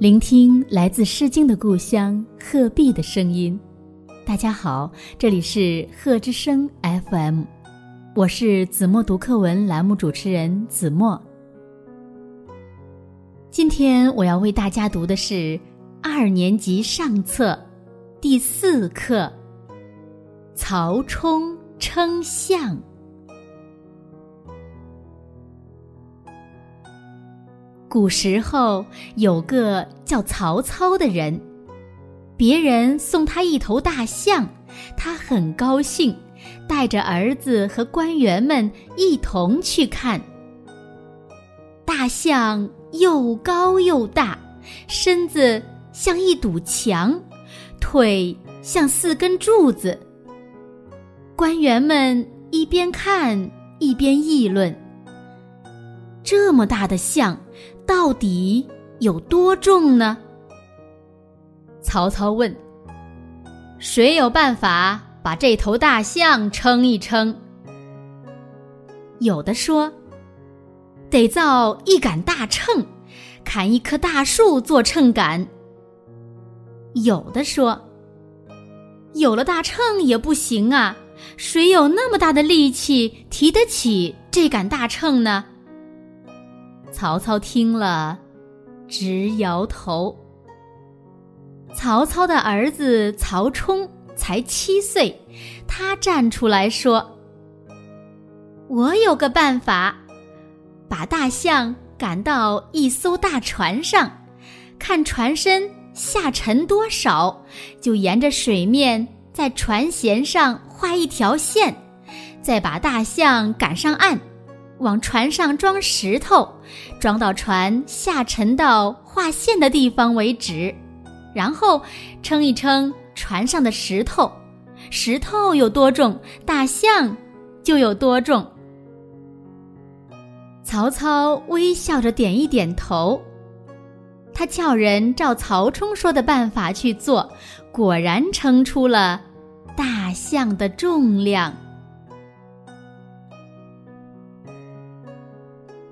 聆听来自《诗经》的故乡鹤壁的声音。大家好，这里是鹤之声 FM，我是子墨读课文栏目主持人子墨。今天我要为大家读的是二年级上册第四课《曹冲称象》。古时候有个叫曹操的人，别人送他一头大象，他很高兴，带着儿子和官员们一同去看。大象又高又大，身子像一堵墙，腿像四根柱子。官员们一边看一边议论：这么大的象！到底有多重呢？曹操问：“谁有办法把这头大象称一称？”有的说：“得造一杆大秤，砍一棵大树做秤杆。”有的说：“有了大秤也不行啊，谁有那么大的力气提得起这杆大秤呢？”曹操听了，直摇头。曹操的儿子曹冲才七岁，他站出来说：“我有个办法，把大象赶到一艘大船上，看船身下沉多少，就沿着水面在船舷上画一条线，再把大象赶上岸。”往船上装石头，装到船下沉到画线的地方为止，然后称一称船上的石头，石头有多重，大象就有多重。曹操微笑着点一点头，他叫人照曹冲说的办法去做，果然称出了大象的重量。